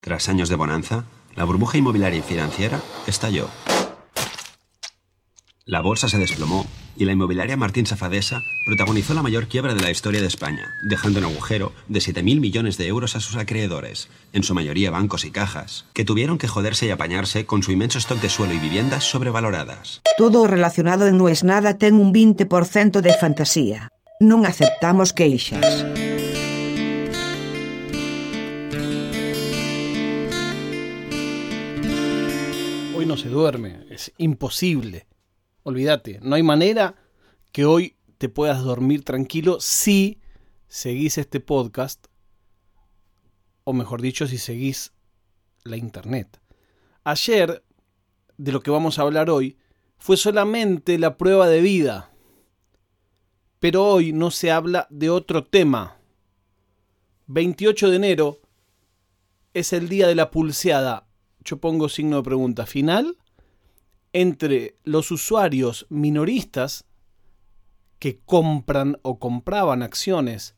Tras años de bonanza, la burbuja inmobiliaria y financiera estalló. La bolsa se desplomó y la inmobiliaria Martín Safadesa protagonizó la mayor quiebra de la historia de España, dejando un agujero de 7.000 millones de euros a sus acreedores, en su mayoría bancos y cajas, que tuvieron que joderse y apañarse con su inmenso stock de suelo y viviendas sobrevaloradas. Todo relacionado en No es nada ten un 20% de fantasía. Non aceptamos queixas. No se duerme, es imposible. Olvídate, no hay manera que hoy te puedas dormir tranquilo si seguís este podcast, o mejor dicho, si seguís la internet. Ayer, de lo que vamos a hablar hoy, fue solamente la prueba de vida. Pero hoy no se habla de otro tema. 28 de enero es el día de la pulseada. Yo pongo signo de pregunta final entre los usuarios minoristas que compran o compraban acciones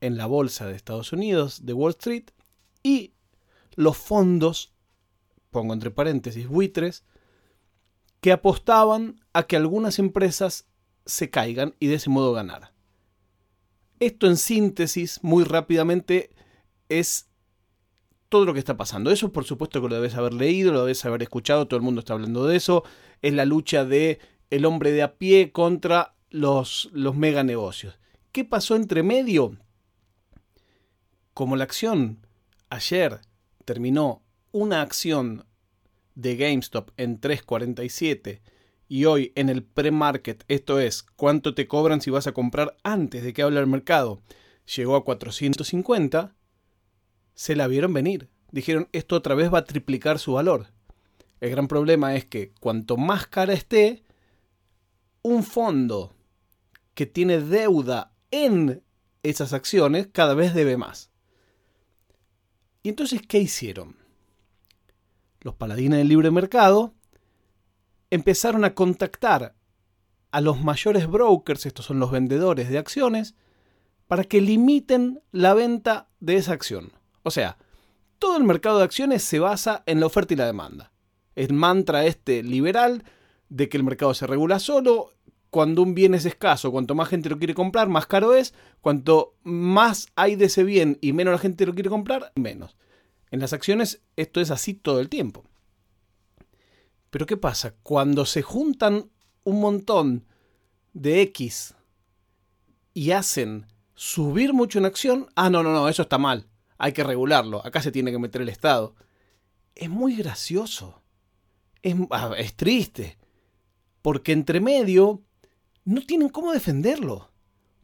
en la bolsa de Estados Unidos, de Wall Street, y los fondos, pongo entre paréntesis, buitres, que apostaban a que algunas empresas se caigan y de ese modo ganar. Esto en síntesis, muy rápidamente, es todo lo que está pasando. Eso por supuesto que lo debes haber leído, lo debes haber escuchado, todo el mundo está hablando de eso. Es la lucha de el hombre de a pie contra los, los mega negocios. ¿Qué pasó entre medio? Como la acción ayer terminó una acción de GameStop en 3.47 y hoy en el pre-market, esto es, cuánto te cobran si vas a comprar antes de que hable el mercado, llegó a 450, se la vieron venir. Dijeron, esto otra vez va a triplicar su valor. El gran problema es que cuanto más cara esté, un fondo que tiene deuda en esas acciones cada vez debe más. ¿Y entonces qué hicieron? Los paladines del libre mercado empezaron a contactar a los mayores brokers, estos son los vendedores de acciones, para que limiten la venta de esa acción. O sea, todo el mercado de acciones se basa en la oferta y la demanda. El mantra este liberal de que el mercado se regula solo, cuando un bien es escaso, cuanto más gente lo quiere comprar, más caro es, cuanto más hay de ese bien y menos la gente lo quiere comprar, menos. En las acciones esto es así todo el tiempo. Pero ¿qué pasa? Cuando se juntan un montón de X y hacen subir mucho en acción, ah, no, no, no, eso está mal hay que regularlo, acá se tiene que meter el Estado. Es muy gracioso, es, ah, es triste, porque entre medio no tienen cómo defenderlo,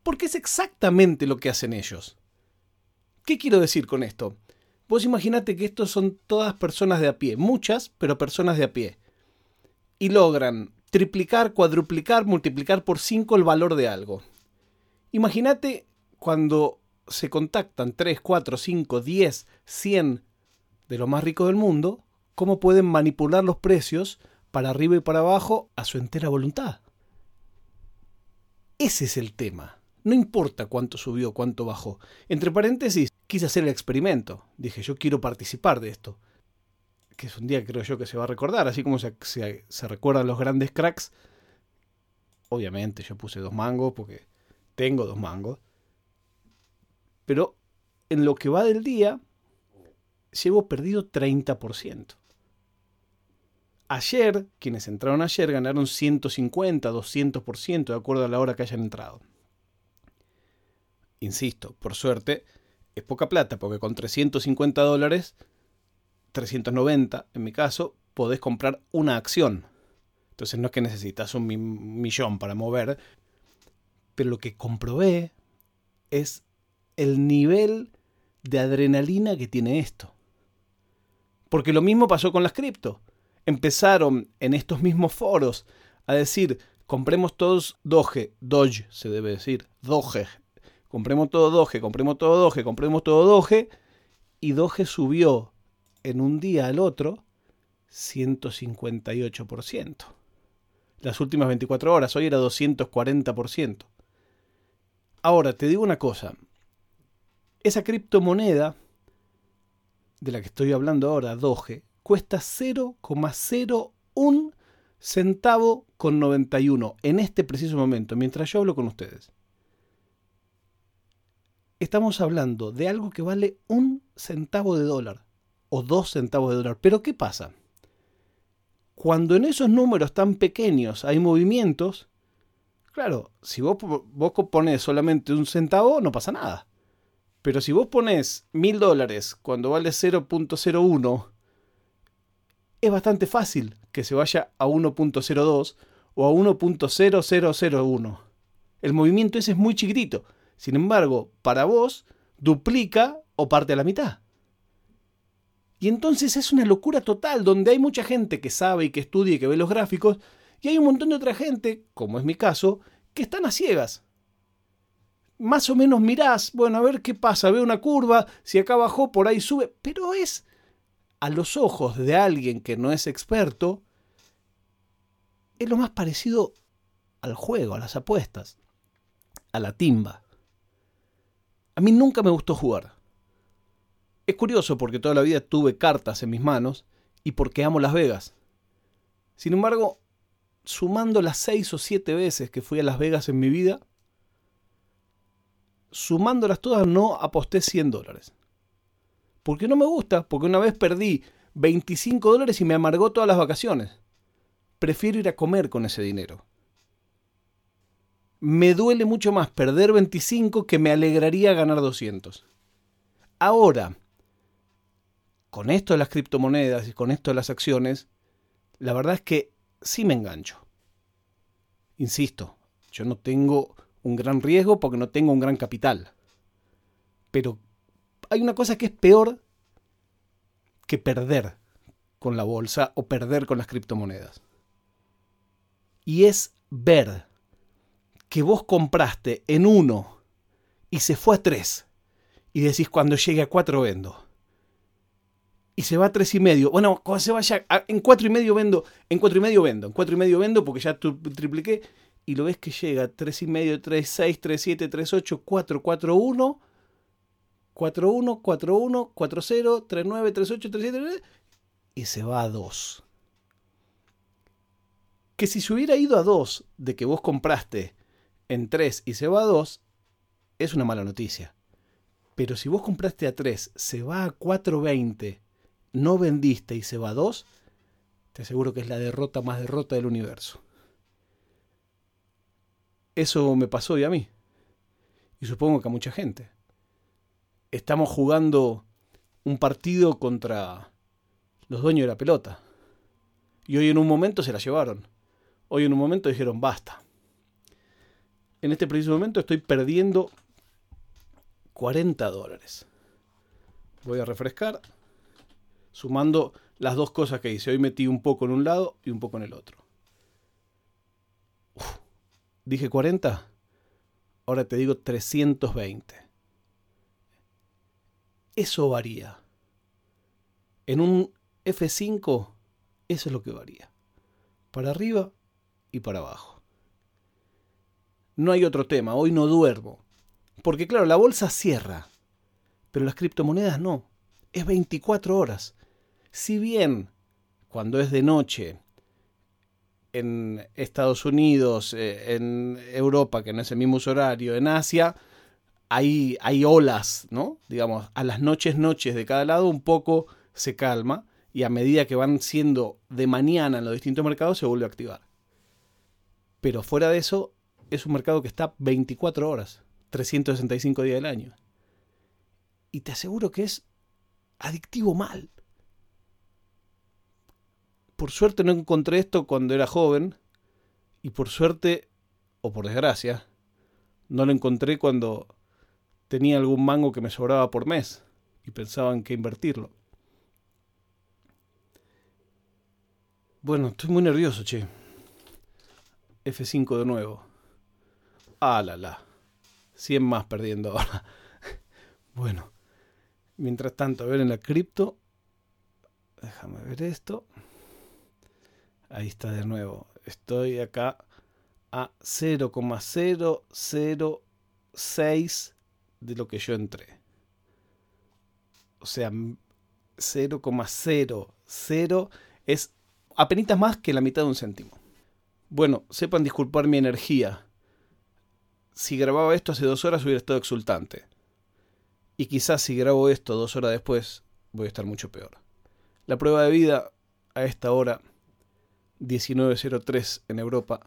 porque es exactamente lo que hacen ellos. ¿Qué quiero decir con esto? Vos imaginate que estos son todas personas de a pie, muchas, pero personas de a pie, y logran triplicar, cuadruplicar, multiplicar por 5 el valor de algo. Imagínate cuando se contactan 3, 4, 5, 10, 100 de lo más rico del mundo, cómo pueden manipular los precios para arriba y para abajo a su entera voluntad. Ese es el tema. No importa cuánto subió, cuánto bajó. Entre paréntesis, quise hacer el experimento. Dije, yo quiero participar de esto. Que es un día creo yo que se va a recordar, así como se, se, se recuerdan los grandes cracks. Obviamente yo puse dos mangos porque tengo dos mangos. Pero en lo que va del día, llevo perdido 30%. Ayer, quienes entraron ayer ganaron 150, 200% de acuerdo a la hora que hayan entrado. Insisto, por suerte, es poca plata porque con 350 dólares, 390 en mi caso, podés comprar una acción. Entonces no es que necesitas un millón para mover, pero lo que comprobé es el nivel de adrenalina que tiene esto. Porque lo mismo pasó con las cripto. Empezaron en estos mismos foros a decir, compremos todos Doge, Doge se debe decir, Doge. Compremos todo Doge, compremos todo Doge, compremos todo Doge. Y Doge subió en un día al otro 158%. Las últimas 24 horas, hoy era 240%. Ahora, te digo una cosa, esa criptomoneda de la que estoy hablando ahora, Doge, cuesta 0,01 centavo con 91 en este preciso momento, mientras yo hablo con ustedes. Estamos hablando de algo que vale un centavo de dólar o dos centavos de dólar. Pero ¿qué pasa? Cuando en esos números tan pequeños hay movimientos, claro, si vos, vos pones solamente un centavo, no pasa nada. Pero si vos pones mil dólares cuando vale 0.01, es bastante fácil que se vaya a 1.02 o a 1.0001. El movimiento ese es muy chiquitito. Sin embargo, para vos, duplica o parte a la mitad. Y entonces es una locura total, donde hay mucha gente que sabe y que estudia y que ve los gráficos, y hay un montón de otra gente, como es mi caso, que están a ciegas más o menos mirás, bueno, a ver qué pasa, veo una curva, si acá bajó, por ahí sube, pero es a los ojos de alguien que no es experto, es lo más parecido al juego, a las apuestas, a la timba. A mí nunca me gustó jugar. Es curioso porque toda la vida tuve cartas en mis manos y porque amo Las Vegas. Sin embargo, sumando las seis o siete veces que fui a Las Vegas en mi vida, sumándolas todas, no aposté 100 dólares. Porque no me gusta, porque una vez perdí 25 dólares y me amargó todas las vacaciones. Prefiero ir a comer con ese dinero. Me duele mucho más perder 25 que me alegraría ganar 200. Ahora, con esto de las criptomonedas y con esto de las acciones, la verdad es que sí me engancho. Insisto, yo no tengo un gran riesgo porque no tengo un gran capital. Pero hay una cosa que es peor que perder con la bolsa o perder con las criptomonedas. Y es ver que vos compraste en uno y se fue a tres. Y decís cuando llegue a cuatro vendo. Y se va a tres y medio. Bueno, cuando se vaya en cuatro y medio vendo. En cuatro y medio vendo. En cuatro y medio vendo porque ya tripliqué y lo ves que llega 3,5, 3,6, 3,7, 3,8, 4, 4,1, 4,1, 4,1, 4,0, 3,9, 3,8, 3,7, y se va a 2. Que si se hubiera ido a 2 de que vos compraste en 3 y se va a 2, es una mala noticia. Pero si vos compraste a 3, se va a 4,20, no vendiste y se va a 2, te aseguro que es la derrota más derrota del universo. Eso me pasó y a mí. Y supongo que a mucha gente. Estamos jugando un partido contra los dueños de la pelota. Y hoy en un momento se la llevaron. Hoy en un momento dijeron basta. En este preciso momento estoy perdiendo 40 dólares. Voy a refrescar. Sumando las dos cosas que hice. Hoy metí un poco en un lado y un poco en el otro. Dije 40, ahora te digo 320. Eso varía. En un F5, eso es lo que varía. Para arriba y para abajo. No hay otro tema, hoy no duermo. Porque claro, la bolsa cierra, pero las criptomonedas no. Es 24 horas. Si bien cuando es de noche en Estados Unidos, eh, en Europa, que no es el mismo horario, en Asia, hay, hay olas, ¿no? Digamos, a las noches, noches de cada lado un poco se calma y a medida que van siendo de mañana en los distintos mercados se vuelve a activar. Pero fuera de eso, es un mercado que está 24 horas, 365 días del año. Y te aseguro que es adictivo mal por suerte no encontré esto cuando era joven y por suerte, o por desgracia, no lo encontré cuando tenía algún mango que me sobraba por mes y pensaba en qué invertirlo. Bueno, estoy muy nervioso, che. F5 de nuevo. Ah, la la. 100 más perdiendo ahora. bueno, mientras tanto, a ver en la cripto. Déjame ver esto. Ahí está de nuevo. Estoy acá a 0,006 de lo que yo entré. O sea, 0,00 es apenas más que la mitad de un céntimo. Bueno, sepan disculpar mi energía. Si grababa esto hace dos horas hubiera estado exultante. Y quizás si grabo esto dos horas después voy a estar mucho peor. La prueba de vida a esta hora, 19.03 en Europa,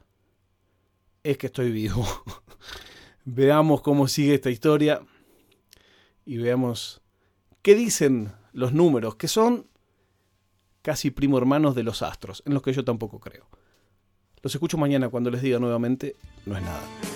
es que estoy vivo. veamos cómo sigue esta historia y veamos qué dicen los números, que son casi primo hermanos de los astros, en los que yo tampoco creo. Los escucho mañana cuando les diga nuevamente, no es nada.